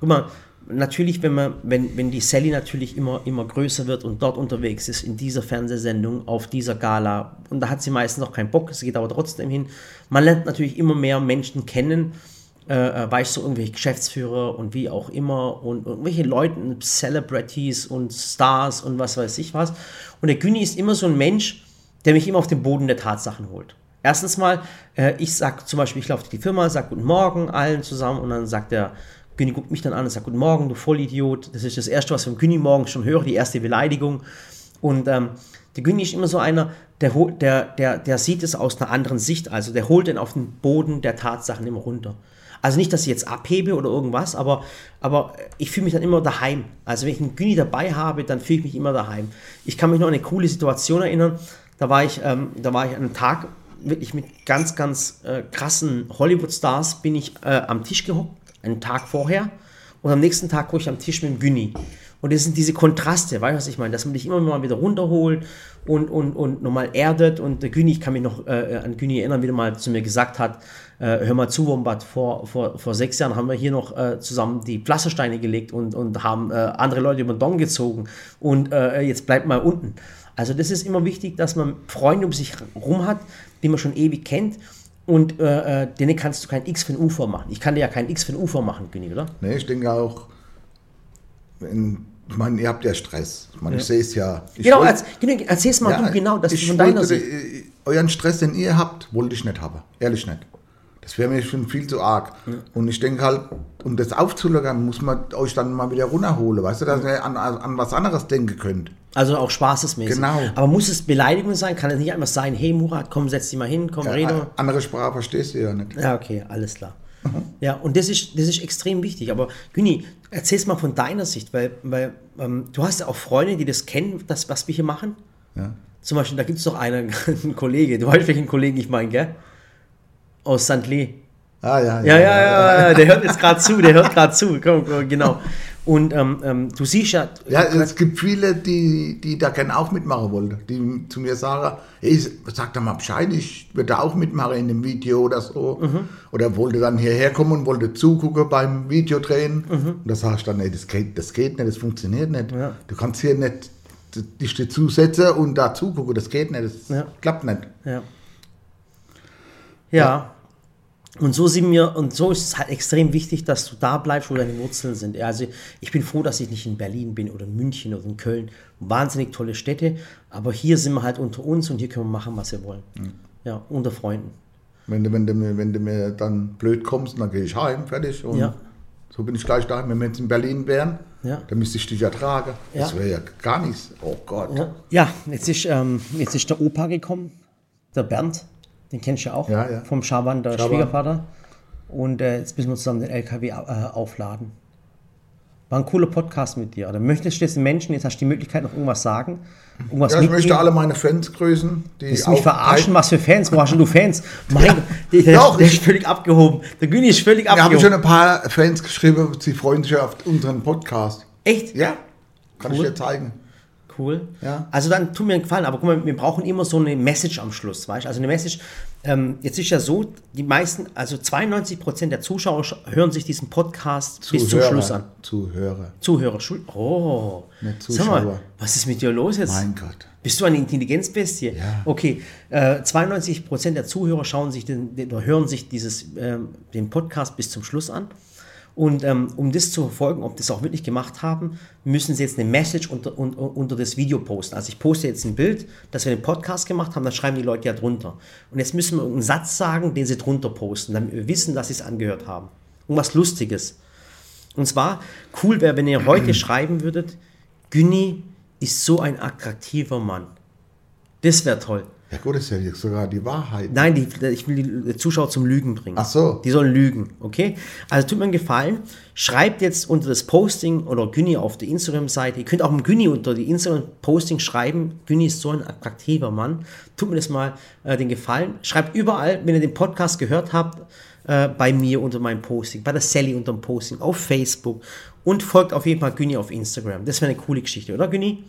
Guck mal, natürlich, wenn man, wenn, wenn die Sally natürlich immer, immer größer wird und dort unterwegs ist, in dieser Fernsehsendung, auf dieser Gala, und da hat sie meistens noch keinen Bock, sie geht aber trotzdem hin. Man lernt natürlich immer mehr Menschen kennen, äh, äh, weißt du, irgendwelche Geschäftsführer und wie auch immer und irgendwelche Leute, Celebrities und Stars und was weiß ich was. Und der Günni ist immer so ein Mensch, der mich immer auf den Boden der Tatsachen holt. Erstens mal, äh, ich sag zum Beispiel, ich laufe die Firma, sag Guten Morgen allen zusammen und dann sagt der Günni guckt mich dann an und sagt Guten Morgen, du Vollidiot. Das ist das Erste, was ich vom Günni morgen schon höre, die erste Beleidigung. Und ähm, der Günni ist immer so einer, der, der, der, der sieht es aus einer anderen Sicht. Also der holt den auf den Boden der Tatsachen immer runter. Also nicht, dass ich jetzt abhebe oder irgendwas, aber, aber ich fühle mich dann immer daheim. Also wenn ich einen Günni dabei habe, dann fühle ich mich immer daheim. Ich kann mich noch an eine coole Situation erinnern. Da war ich, ähm, da war ich an einem Tag wirklich mit ganz, ganz äh, krassen Hollywood-Stars bin ich äh, am Tisch gehockt, einen Tag vorher. Und am nächsten Tag gucke ich am Tisch mit dem Günni. Und das sind diese Kontraste, weißt du, was ich meine? Dass man dich immer mal wieder runterholt und, und, und nochmal erdet. Und der Günni, ich kann mich noch äh, an Günni erinnern, wie er mal zu mir gesagt hat, äh, hör mal zu, Wombat, vor, vor, vor sechs Jahren haben wir hier noch äh, zusammen die Pflastersteine gelegt und, und haben äh, andere Leute über den Dom gezogen. Und äh, jetzt bleibt mal unten. Also das ist immer wichtig, dass man Freunde um sich rum hat, die man schon ewig kennt. Und äh, äh, denen kannst du kein X für ein Ufer machen. Ich kann dir ja kein X für ein Ufer machen, Günni, oder? Nee, ich denke auch, wenn, ich meine, ihr habt ja Stress. Ich meine, ich sehe es ja. Genau, wollt- Günni, erzähl's mal Ja, du genau, das ich von deiner wollte, Sicht. äh, Euren Stress, den ihr habt, wollte ich nicht haben. Ehrlich nicht. Das wäre mir schon viel zu arg. Und ich denke halt, um das aufzulockern, muss man euch dann mal wieder runterholen. Weißt du, dass ihr an, an was anderes denken könnt. Also auch spaßesmäßig. Genau. Aber muss es Beleidigung sein? Kann es nicht einfach sein, hey Murat, komm, setz dich mal hin, komm, rede. Ja, andere Sprache verstehst du ja nicht. Ja, okay, alles klar. Ja, und das ist, das ist extrem wichtig. Aber Günni, erzähl's mal von deiner Sicht, weil, weil ähm, du hast ja auch Freunde, die das kennen, das, was wir hier machen. Ja. Zum Beispiel, da gibt es doch einen, einen Kollege, du weißt, welchen Kollegen ich meine, gell? Aus St. Lee. Ah, ja, Ja, ja, ja, ja, der hört jetzt gerade zu, der hört gerade zu, genau. Und ähm, ähm, du siehst ja, Ja, es gibt viele, die, die da gerne auch mitmachen wollten, die zu mir sagen, hey, sag doch mal Bescheid, ich würde da auch mitmachen in dem Video oder so. Mhm. Oder wollte dann hierher kommen und wollte zugucken beim Videodrehen. Mhm. Und da sag ich dann, ey, das geht, das geht nicht, das funktioniert nicht. Ja. Du kannst hier nicht dich dazusetzen und da zugucken, das geht nicht, das Ja. klappt nicht. Ja. Ja. Und so sind wir, und so ist es halt extrem wichtig, dass du da bleibst, wo deine Wurzeln sind. Also ich bin froh, dass ich nicht in Berlin bin oder in München oder in Köln. Wahnsinnig tolle Städte, aber hier sind wir halt unter uns und hier können wir machen, was wir wollen. Mhm. Ja, unter Freunden. Wenn du, wenn, du mir, wenn du mir dann blöd kommst, dann gehe ich heim, fertig. Und Ja. so bin ich gleich daheim. Wenn wir jetzt in Berlin wären, Ja. dann müsste ich dich ertragen. Das Ja. wäre ja gar nichts. Oh Gott. Ja, ja jetzt, ist, ähm, jetzt ist der Opa gekommen, der Bernd, den kennst du ja auch, Ja, ja. vom Schaban, der Schaban. Schwiegervater. Und äh, jetzt müssen wir zusammen den LKW äh, aufladen. War ein cooler Podcast mit dir. Oder möchtest du jetzt den Menschen, jetzt hast du die Möglichkeit, noch irgendwas sagen? Irgendwas Ja, ich mitgeben? möchte alle meine Fans grüßen. Die Willst du mich verarschen? Was für Fans? Wo hast du Fans? Mein Gott, der, der, Doch, der ich- ist völlig abgehoben. Der Güni ist völlig Wir haben abgehoben. schon ein paar Fans geschrieben, sie freuen sich auf unseren Podcast. Echt? Ja, kann Cool. ich dir zeigen. Cool. Ja. Also dann tut mir einen Gefallen, aber guck mal, wir brauchen immer so eine Message am Schluss, weißt du? Also eine Message, ähm, jetzt ist ja so, die meisten, also 92% der Zuschauer sch- hören sich diesen Podcast bis zum Zuhörer. Schluss an. Zuhörer. Zuhörer, Schul oh. Nicht Sag mal, Zuschauer. was ist mit dir los jetzt? Mein Gott. Bist du eine Intelligenzbestie? Ja. Okay, äh, 92% der Zuhörer schauen sich den, den, hören sich dieses, ähm, den Podcast bis zum Schluss an. Und ähm, um das zu verfolgen, ob das auch wirklich gemacht haben, müssen sie jetzt eine Message unter, un, unter das Video posten. Also ich poste jetzt ein Bild, dass wir den Podcast gemacht haben, dann schreiben die Leute ja drunter. Und jetzt müssen wir einen Satz sagen, den sie drunter posten, damit wir wissen, dass sie es angehört haben. Irgendwas Lustiges. Und zwar, cool wäre, wenn ihr heute schreiben würdet, Günni ist so ein attraktiver Mann. Das wäre toll. Ja gut, das ist ja jetzt sogar die Wahrheit. Nein, die, ich will die Zuschauer zum Lügen bringen. Ach so. Die sollen lügen, okay? Also tut mir einen Gefallen, schreibt jetzt unter das Posting oder Günni auf der Instagram-Seite, ihr könnt auch im Günni unter die Instagram-Posting schreiben, Günni ist so ein attraktiver Mann. Tut mir das mal äh, den Gefallen. Schreibt überall, wenn ihr den Podcast gehört habt, äh, bei mir unter meinem Posting, bei der Sally unter dem Posting, auf Facebook und folgt auf jeden Fall Günni auf Instagram. Das wäre eine coole Geschichte, oder Günni?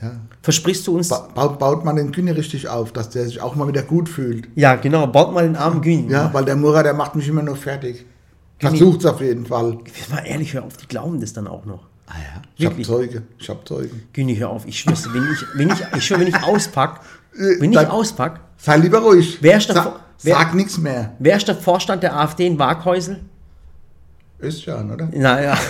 Ja. Versprichst du uns? Ba baut, baut man den Günni richtig auf, dass der sich auch mal wieder gut fühlt. Ja, genau, baut mal den armen Günni. Ja, weil der Murat, der macht mich immer nur fertig. Günni. Versucht's auf jeden Fall. Jetzt mal ehrlich, hör auf, die glauben das dann auch noch. Ah ja. Ich hab Wirklich? Zeuge. Ich hab Zeugen. Günni, hör auf, ich schwör's dir, wenn ich, wenn ich, ich schwör, wenn ich auspack, wenn ich auspack, Sei lieber ruhig. Wer ist der Sa Sag nichts mehr. wer ist der Vorstand der AfD in Waghäusel? Ist ja, oder? Naja.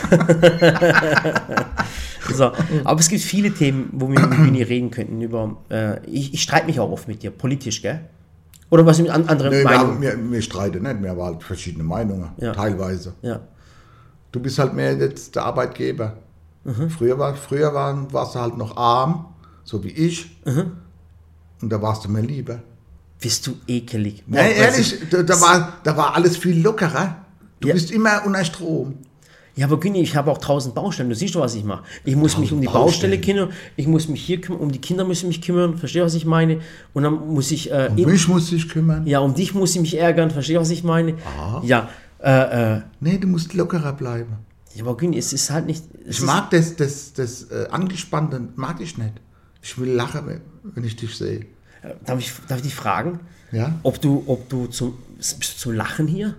so, aber es gibt viele Themen, wo wir mit Günni reden könnten. Über, äh, ich, ich streite mich auch oft mit dir, politisch, gell? Oder was mit an, anderen Nee, wir, Meinungen? wir, wir streiten nicht, wir haben halt verschiedene Meinungen, Ja. teilweise. Ja. Du bist halt mehr jetzt der Arbeitgeber. Mhm. Früher, war, früher waren, warst du halt noch arm, so wie ich. Mhm. Und da warst du mir lieber. Bist du ekelig? Boah, Nee, ehrlich, ich- da, da, war, da war alles viel lockerer. Du Ja. bist immer unter Strom. Ja, aber Günni, ich habe auch tausend Baustellen. Du siehst doch, was ich mache. Ich muss mich um die Baustellen. Baustelle kümmern. Ich muss mich hier kümmern. Um die Kinder muss ich mich kümmern. Verstehst du, was ich meine? Und dann muss ich. Äh, Um mich musst du dich kümmern. ja, um dich muss ich mich ärgern. Verstehst du, was ich meine? Ja. Äh, äh, Nee, du musst lockerer bleiben. ja, aber Günni, es ist halt nicht. Ich mag das, das, das äh, Angespannte, mag ich nicht. Ich will lachen, wenn- wenn ich dich sehe. äh, Darf ich, darf ich dich fragen, Ja? ob du, ob du zum, bist du zum Lachen hier?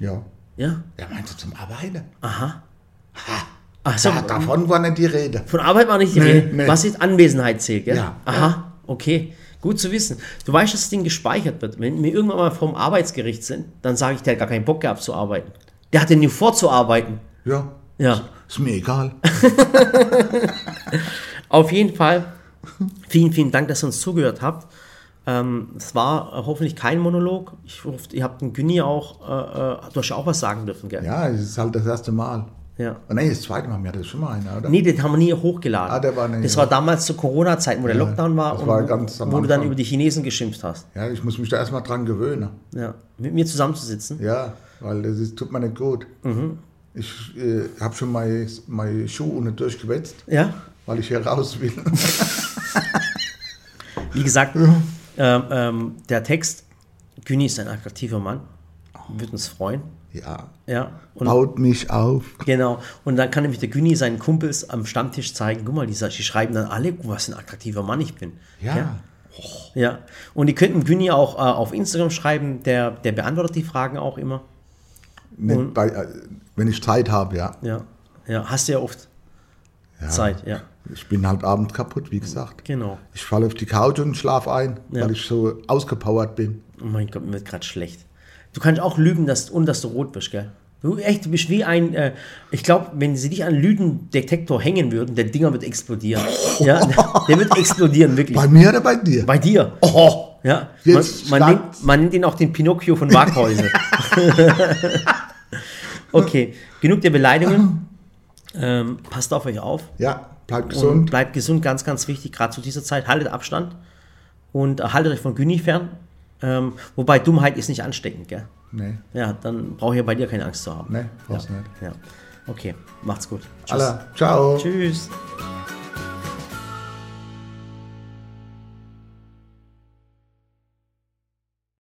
Ja. Ja? Ja, meinst du zum Arbeiten? Aha. Ach so, Da, davon war nicht die Rede. von Arbeit war nicht die Nee, Rede. nee. Was ist Anwesenheit zählt, gell? Ja. Aha, okay. Gut zu wissen. Du weißt, dass das Ding gespeichert wird. Wenn wir irgendwann mal vom Arbeitsgericht sind, dann sage ich, der hat gar keinen Bock gehabt zu arbeiten. Der hatte nie vorzuarbeiten. Ja. Ja. Ist mir egal. Auf jeden Fall, vielen, vielen Dank, dass ihr uns zugehört habt. Ähm, es war äh, hoffentlich kein Monolog. Ich hoffe, ihr habt den Günni auch, äh, äh, du hast ja auch was sagen dürfen, gell? Ja, es ist halt das erste Mal. Ja. Oh, nee, das zweite Mal, wir hatten schon mal einer, oder? Nee, den haben wir nie hochgeladen. Ah, der war nicht, das ja. war damals zur Corona-Zeit, wo der Lockdown war das und war wo- ganz wo du dann Anfang. über die Chinesen geschimpft hast. Ja, ich muss mich da erstmal dran gewöhnen. Ja. Mit mir zusammenzusitzen. Ja, weil das ist, tut mir nicht gut. Mhm. Ich äh, habe schon meine, meine Schuhe unten durchgewetzt, Ja. weil ich hier raus will. Wie gesagt, ähm, ähm, der Text, Günni ist ein attraktiver Mann. Würde uns freuen. Ja. Ja. Und Baut mich auf. Genau. Und dann kann nämlich der Günni seinen Kumpels am Stammtisch zeigen, guck mal, die, die schreiben dann alle, guck, was ein attraktiver Mann ich bin. Ja. Ja. ja. Und die könnten Günni auch äh, auf Instagram schreiben, der, der beantwortet die Fragen auch immer. Nicht bei, äh, wenn ich Zeit habe, ja. Ja. Ja, hast du ja oft ja. Zeit, ja. Ich bin halt abends kaputt, wie gesagt. Genau. Ich falle auf die Couch und schlafe ein, Ja. weil ich so ausgepowert bin. Oh mein Gott, mir wird gerade schlecht. Du kannst auch lügen, dass, und dass du rot bist, gell? Du, echt, du bist wie ein, äh, ich glaube, wenn sie dich an einen Lügendetektor hängen würden, der Dinger wird explodieren. Ja, der wird explodieren, wirklich. Bei mir oder bei dir? Bei dir. oh, Ja, Jetzt man, man, nennt, man nennt ihn auch den Pinocchio von Waghäusel. okay, genug der Beleidigungen. Ähm, passt auf euch auf ja, bleib und gesund. bleibt gesund, ganz, ganz wichtig, gerade zu dieser Zeit. Haltet Abstand und haltet euch von Gyni fern. Ähm, wobei Dummheit ist nicht ansteckend, gell? Nee, Ja, dann brauche ich ja bei dir keine Angst zu haben. nee, brauchst ja. nicht. Ja. Okay, macht's gut. Tschüss. Alla, ciao. Tschüss.